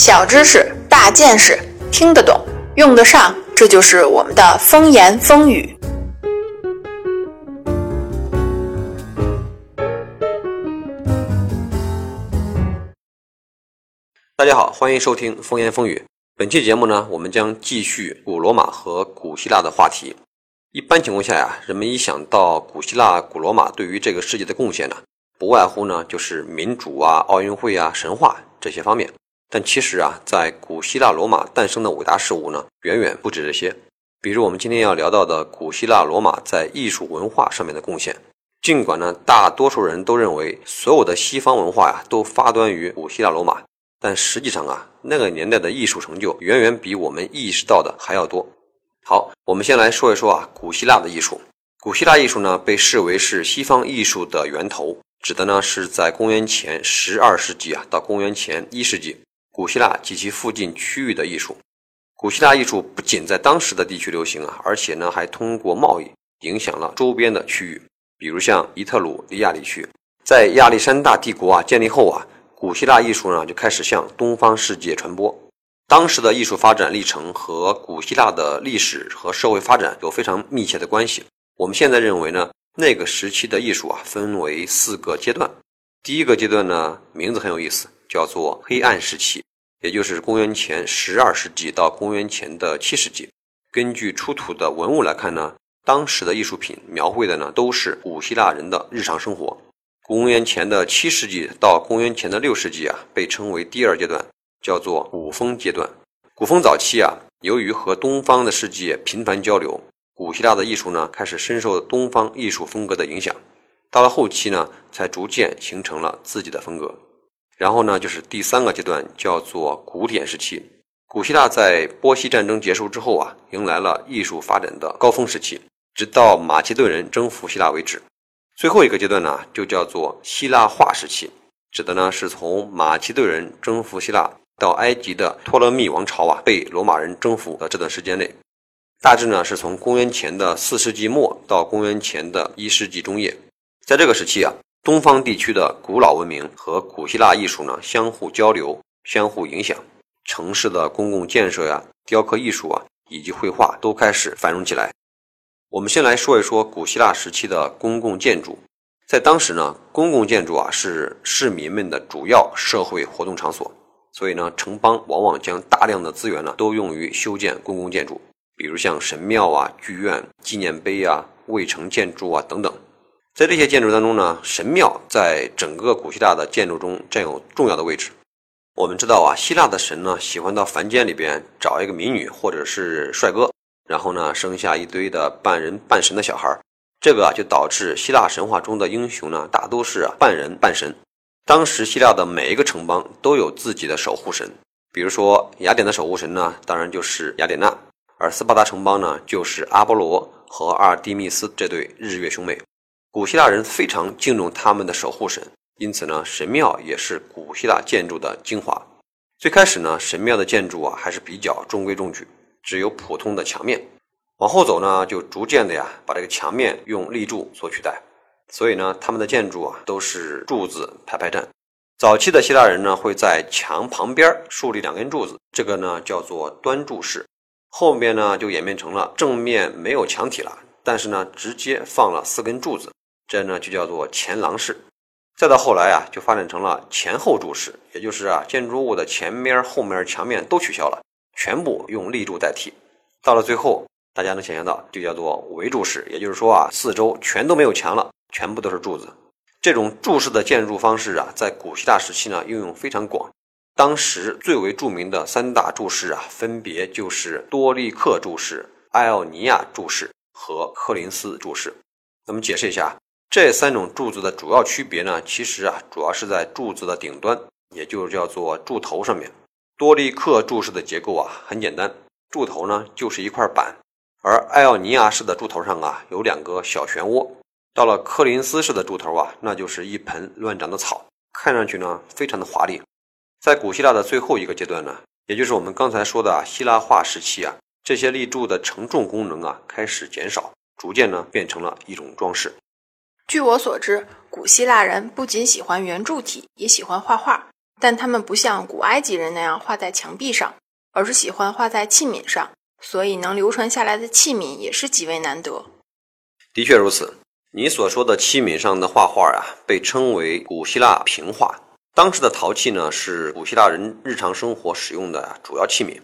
小知识，大见识，听得懂，用得上，这就是我们的风言风语。大家好，欢迎收听风言风语。本期节目呢，我们将继续古罗马和古希腊的话题。一般情况下呀，人们一想到古希腊、古罗马对于这个世界的贡献呢，不外乎呢就是民主啊、奥运会啊、神话这些方面。但其实啊，在古希腊罗马诞生的伟大事物呢，远远不止这些。比如我们今天要聊到的古希腊罗马在艺术文化上面的贡献。尽管呢，大多数人都认为所有的西方文化呀都发端于古希腊罗马。但实际上啊，那个年代的艺术成就远远比我们意识到的还要多。好，我们先来说一说啊，古希腊的艺术。古希腊艺术呢，被视为是西方艺术的源头，指的呢是在公元前十二世纪啊到公元前一世纪，古希腊及其附近区域的艺术。古希腊艺术不仅在当时的地区流行啊，而且呢还通过贸易影响了周边的区域，比如像伊特鲁里亚地区，在亚历山大帝国啊建立后啊。古希腊艺术呢就开始向东方世界传播。当时的艺术发展历程和古希腊的历史和社会发展有非常密切的关系。我们现在认为呢，那个时期的艺术啊分为四个阶段。第一个阶段呢名字很有意思，叫做黑暗时期，也就是公元前十二世纪到公元前的七世纪。根据出土的文物来看呢，当时的艺术品描绘的呢都是古希腊人的日常生活。公元前的七世纪到公元前的六世纪啊，被称为第二阶段，叫做古风阶段。古风早期啊，由于和东方的世界频繁交流，古希腊的艺术呢开始深受东方艺术风格的影响。到了后期呢，才逐渐形成了自己的风格。然后呢，就是第三个阶段，叫做古典时期。古希腊在波西战争结束之后啊，迎来了艺术发展的高峰时期，直到马其顿人征服希腊为止。最后一个阶段呢，就叫做希腊化时期，指的呢是从马其顿人征服希腊到埃及的托勒密王朝啊被罗马人征服的这段时间内，大致呢是从公元前的四世纪末到公元前的一世纪中叶。在这个时期啊，东方地区的古老文明和古希腊艺术呢相互交流、相互影响，城市的公共建设呀、雕刻艺术啊以及绘画都开始繁荣起来。我们先来说一说古希腊时期的公共建筑。在当时呢，公共建筑啊是市民们的主要社会活动场所，所以呢，城邦往往将大量的资源呢都用于修建公共建筑，比如像神庙啊、剧院、纪念碑啊、卫城建筑啊等等。在这些建筑当中呢，神庙在整个古希腊的建筑中占有重要的位置。我们知道啊，希腊的神呢喜欢到凡间里边找一个民女或者是帅哥。然后呢，生下一堆的半人半神的小孩儿，这个啊就导致希腊神话中的英雄呢，大都是半人半神。当时希腊的每一个城邦都有自己的守护神，比如说雅典的守护神呢，当然就是雅典娜；而斯巴达城邦呢，就是阿波罗和阿尔蒂密斯这对日月兄妹。古希腊人非常敬重他们的守护神，因此呢，神庙也是古希腊建筑的精华。最开始呢，神庙的建筑啊，还是比较中规中矩。只有普通的墙面，往后走呢，就逐渐的呀，把这个墙面用立柱所取代。所以呢，他们的建筑啊，都是柱子排排站。早期的希腊人呢，会在墙旁边树立两根柱子，这个呢叫做端柱式。后面呢，就演变成了正面没有墙体了，但是呢，直接放了四根柱子，这呢就叫做前廊式。再到后来啊，就发展成了前后柱式，也就是啊，建筑物的前面、后面墙面都取消了。全部用立柱代替，到了最后，大家能想象到，就叫做围柱式，也就是说啊，四周全都没有墙了，全部都是柱子。这种柱式的建筑方式啊，在古希腊时期呢，应用非常广。当时最为著名的三大柱式啊，分别就是多利克柱式、艾奥尼亚柱式和柯林斯柱式。那么解释一下，这三种柱子的主要区别呢，其实啊，主要是在柱子的顶端，也就是叫做柱头上面。多利克柱式的结构啊很简单，柱头呢就是一块板，而艾奥尼亚式的柱头上啊有两个小漩涡。到了柯林斯式的柱头啊，那就是一盆乱长的草，看上去呢非常的华丽。在古希腊的最后一个阶段呢，也就是我们刚才说的希腊化时期啊，这些立柱的承重功能啊开始减少，逐渐呢变成了一种装饰。据我所知，古希腊人不仅喜欢圆柱体，也喜欢画画。但他们不像古埃及人那样画在墙壁上，而是喜欢画在器皿上，所以能流传下来的器皿也是极为难得。的确如此，你所说的器皿上的画画啊，被称为古希腊平画。当时的陶器呢，是古希腊人日常生活使用的主要器皿，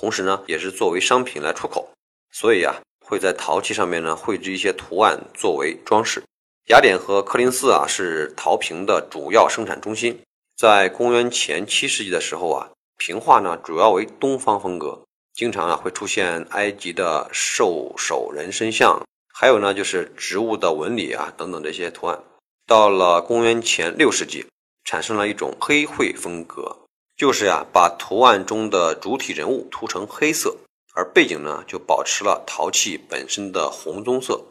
同时呢，也是作为商品来出口，所以啊，会在陶器上面呢绘制一些图案作为装饰。雅典和科林斯啊，是陶瓶的主要生产中心。在公元前七世纪的时候啊，瓶画呢主要为东方风格，经常啊会出现埃及的兽首人身像，还有呢就是植物的纹理啊等等这些图案。到了公元前六世纪，产生了一种黑绘风格，就是呀把图案中的主体人物涂成黑色，而背景呢就保持了陶器本身的红棕色。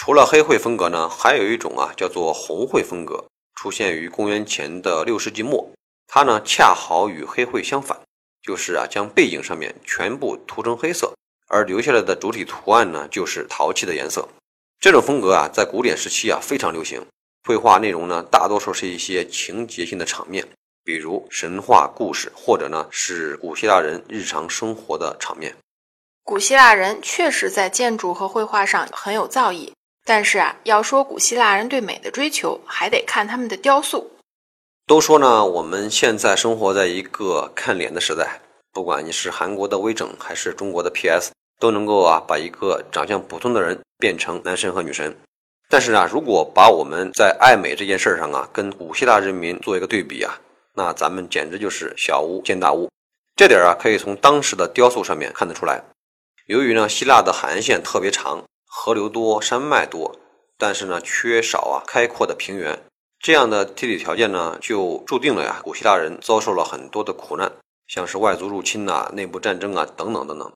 除了黑绘风格呢，还有一种啊叫做红绘风格，出现于公元前的六世纪末。它呢恰好与黑绘相反，就是啊将背景上面全部涂成黑色，而留下来的主体图案呢就是陶器的颜色。这种风格啊在古典时期啊非常流行，绘画内容呢大多数是一些情节性的场面，比如神话故事，或者呢是古希腊人日常生活的场面。古希腊人确实在建筑和绘画上很有造诣。但是啊，要说古希腊人对美的追求，还得看他们的雕塑。都说呢，我们现在生活在一个看脸的时代，不管你是韩国的微整还是中国的 PS，都能够啊把一个长相普通的人变成男神和女神。但是啊，如果把我们在爱美这件事上啊，跟古希腊人民做一个对比啊，那咱们简直就是小巫见大巫。这点啊，可以从当时的雕塑上面看得出来。由于呢，希腊的海岸线特别长。河流多，山脉多，但是呢，缺少啊开阔的平原。这样的地理条件呢，就注定了呀，古希腊人遭受了很多的苦难，像是外族入侵呐、内部战争啊等等等等。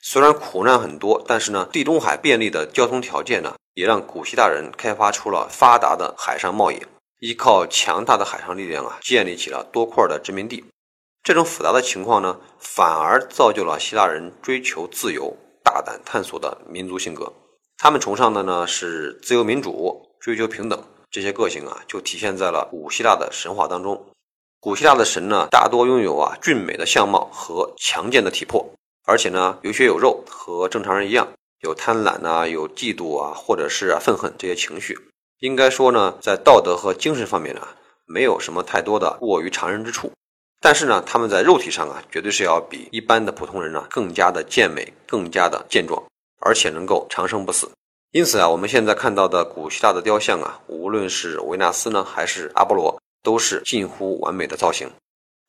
虽然苦难很多，但是呢，地中海便利的交通条件呢，也让古希腊人开发出了发达的海上贸易，依靠强大的海上力量啊，建立起了多块的殖民地。这种复杂的情况呢，反而造就了希腊人追求自由、大胆探索的民族性格。他们崇尚的呢是自由民主，追求平等，这些个性啊就体现在了古希腊的神话当中。古希腊的神呢大多拥有啊俊美的相貌和强健的体魄，而且呢有血有肉，和正常人一样，有贪婪呐，有嫉妒啊，或者是愤恨这些情绪。应该说呢，在道德和精神方面呢，没有什么太多的过于常人之处。但是呢，他们在肉体上啊，绝对是要比一般的普通人呢更加的健美，更加的健壮。而且能够长生不死，因此啊，我们现在看到的古希腊的雕像啊，无论是维纳斯呢，还是阿波罗，都是近乎完美的造型。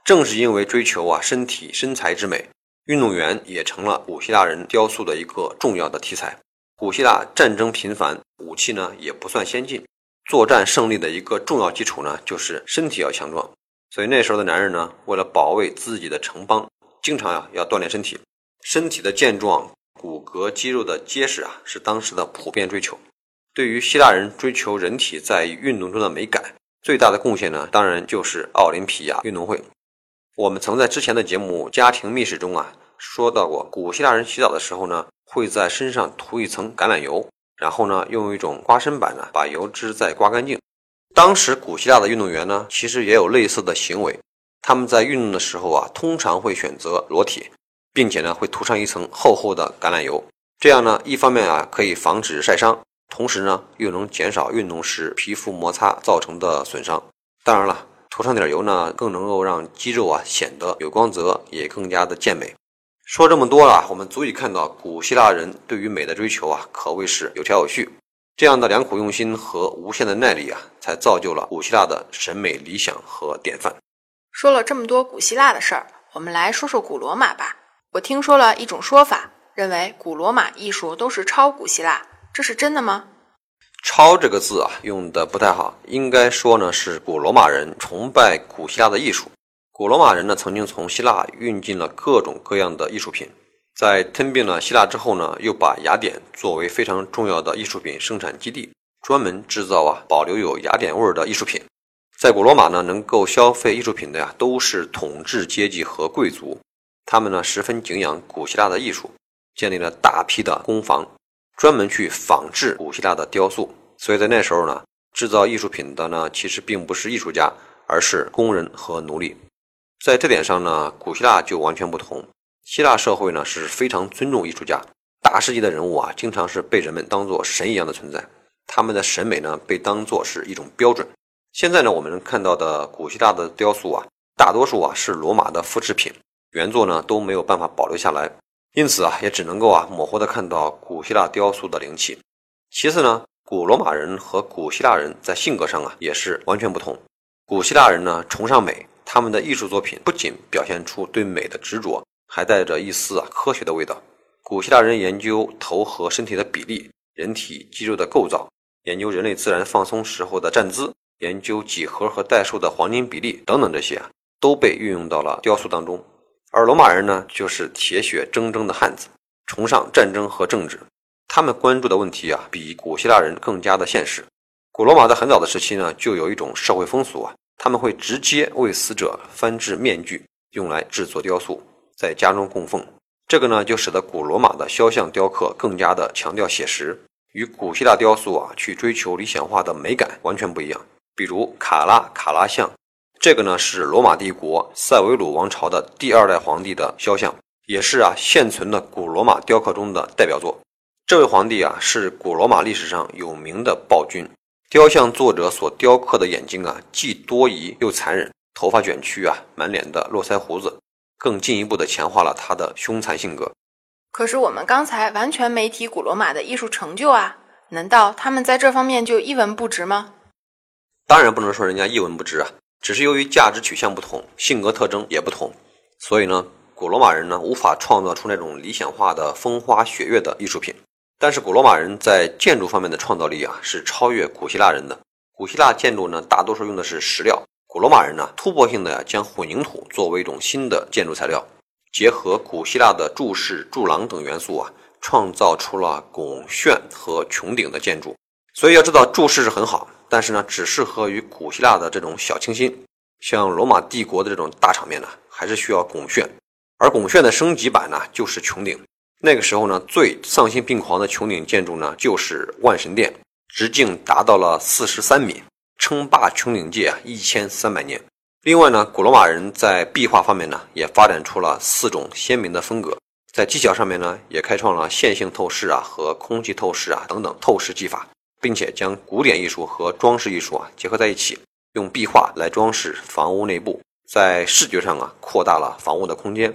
正是因为追求啊身体身材之美，运动员也成了古希腊人雕塑的一个重要的题材。古希腊战争频繁，武器呢也不算先进，作战胜利的一个重要基础呢就是身体要强壮。所以那时候的男人呢，为了保卫自己的城邦，经常呀要锻炼身体，身体的健壮。骨骼肌肉的结实啊，是当时的普遍追求。对于希腊人追求人体在运动中的美感，最大的贡献呢，当然就是奥林匹亚运动会。我们曾在之前的节目《家庭秘史》中啊，说到过，古希腊人洗澡的时候呢，会在身上涂一层橄榄油，然后呢，用一种刮身板呢，把油脂再刮干净。当时古希腊的运动员呢，其实也有类似的行为，他们在运动的时候啊，通常会选择裸体。并且呢，会涂上一层厚厚的橄榄油，这样呢，一方面啊可以防止晒伤，同时呢又能减少运动时皮肤摩擦造成的损伤。当然了，涂上点油呢，更能够让肌肉啊显得有光泽，也更加的健美。说这么多了，我们足以看到古希腊人对于美的追求啊，可谓是有条有序。这样的良苦用心和无限的耐力啊，才造就了古希腊的审美理想和典范。说了这么多古希腊的事儿，我们来说说古罗马吧。我听说了一种说法，认为古罗马艺术都是抄古希腊，这是真的吗？抄这个字啊，用的不太好，应该说呢是古罗马人崇拜古希腊的艺术。古罗马人呢曾经从希腊运进了各种各样的艺术品，在吞并了希腊之后呢，又把雅典作为非常重要的艺术品生产基地，专门制造啊保留有雅典味儿的艺术品。在古罗马呢，能够消费艺术品的呀，都是统治阶级和贵族。他们呢十分敬仰古希腊的艺术，建立了大批的工坊，专门去仿制古希腊的雕塑。所以在那时候呢，制造艺术品的呢，其实并不是艺术家，而是工人和奴隶。在这点上呢，古希腊就完全不同。希腊社会呢是非常尊重艺术家，大师级的人物啊，经常是被人们当作神一样的存在。他们的审美呢被当作是一种标准。现在呢，我们能看到的古希腊的雕塑啊，大多数啊是罗马的复制品，原作呢都没有办法保留下来，因此啊，也只能够啊模糊的看到古希腊雕塑的灵气。其次呢，古罗马人和古希腊人在性格上啊也是完全不同。古希腊人呢崇尚美，他们的艺术作品不仅表现出对美的执着。还带着一丝啊科学的味道。古希腊人研究头和身体的比例、人体肌肉的构造，研究人类自然放松时候的站姿，研究几何和代数的黄金比例等等，这些啊都被运用到了雕塑当中。而罗马人呢，就是铁血铮铮的汉子，崇尚战争和政治，他们关注的问题啊比古希腊人更加的现实。古罗马在很早的时期呢，就有一种社会风俗啊，他们会直接为死者翻制面具，用来制作雕塑。在家中供奉，这个呢就使得古罗马的肖像雕刻更加的强调写实，与古希腊雕塑啊去追求理想化的美感完全不一样。比如卡拉卡拉像，这个呢是罗马帝国塞维鲁王朝的第二代皇帝的肖像，也是啊现存的古罗马雕刻中的代表作。这位皇帝啊是古罗马历史上有名的暴君，雕像作者所雕刻的眼睛啊既多疑又残忍，头发卷曲啊，满脸的络腮胡子。更进一步的强化了他的凶残性格。可是我们刚才完全没提古罗马的艺术成就啊，难道他们在这方面就一文不值吗？当然不能说人家一文不值啊，只是由于价值取向不同，性格特征也不同，所以呢，古罗马人呢无法创造出那种理想化的风花雪月的艺术品。但是古罗马人在建筑方面的创造力啊是超越古希腊人的。古希腊建筑呢大多数用的是石料。古罗马人呢，突破性的，将混凝土作为一种新的建筑材料，结合古希腊的柱式、柱廊等元素啊，创造出了拱券和穹顶的建筑。所以要知道，柱式是很好，但是呢，只适合于古希腊的这种小清新。像罗马帝国的这种大场面呢，还是需要拱券。而拱券的升级版呢，就是穹顶。那个时候呢，最丧心病狂的穹顶建筑呢，就是万神殿，直径达到了四十三米。称霸穹顶界啊一千三百年。另外呢，古罗马人在壁画方面呢，也发展出了四种鲜明的风格。在技巧上面呢，也开创了线性透视啊和空气透视啊等等透视技法，并且将古典艺术和装饰艺术啊结合在一起，用壁画来装饰房屋内部，在视觉上啊扩大了房屋的空间。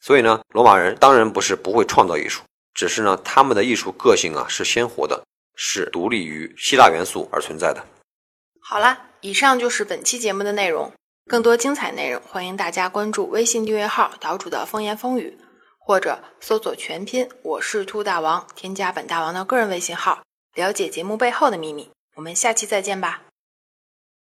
所以呢，罗马人当然不是不会创造艺术，只是呢，他们的艺术个性啊是鲜活的，是独立于希腊元素而存在的。好了，以上就是本期节目的内容。更多精彩内容，欢迎大家关注微信订阅号“岛主的风言风语”，或者搜索全拼“我是兔大王”，添加本大王的个人微信号，了解节目背后的秘密。我们下期再见吧。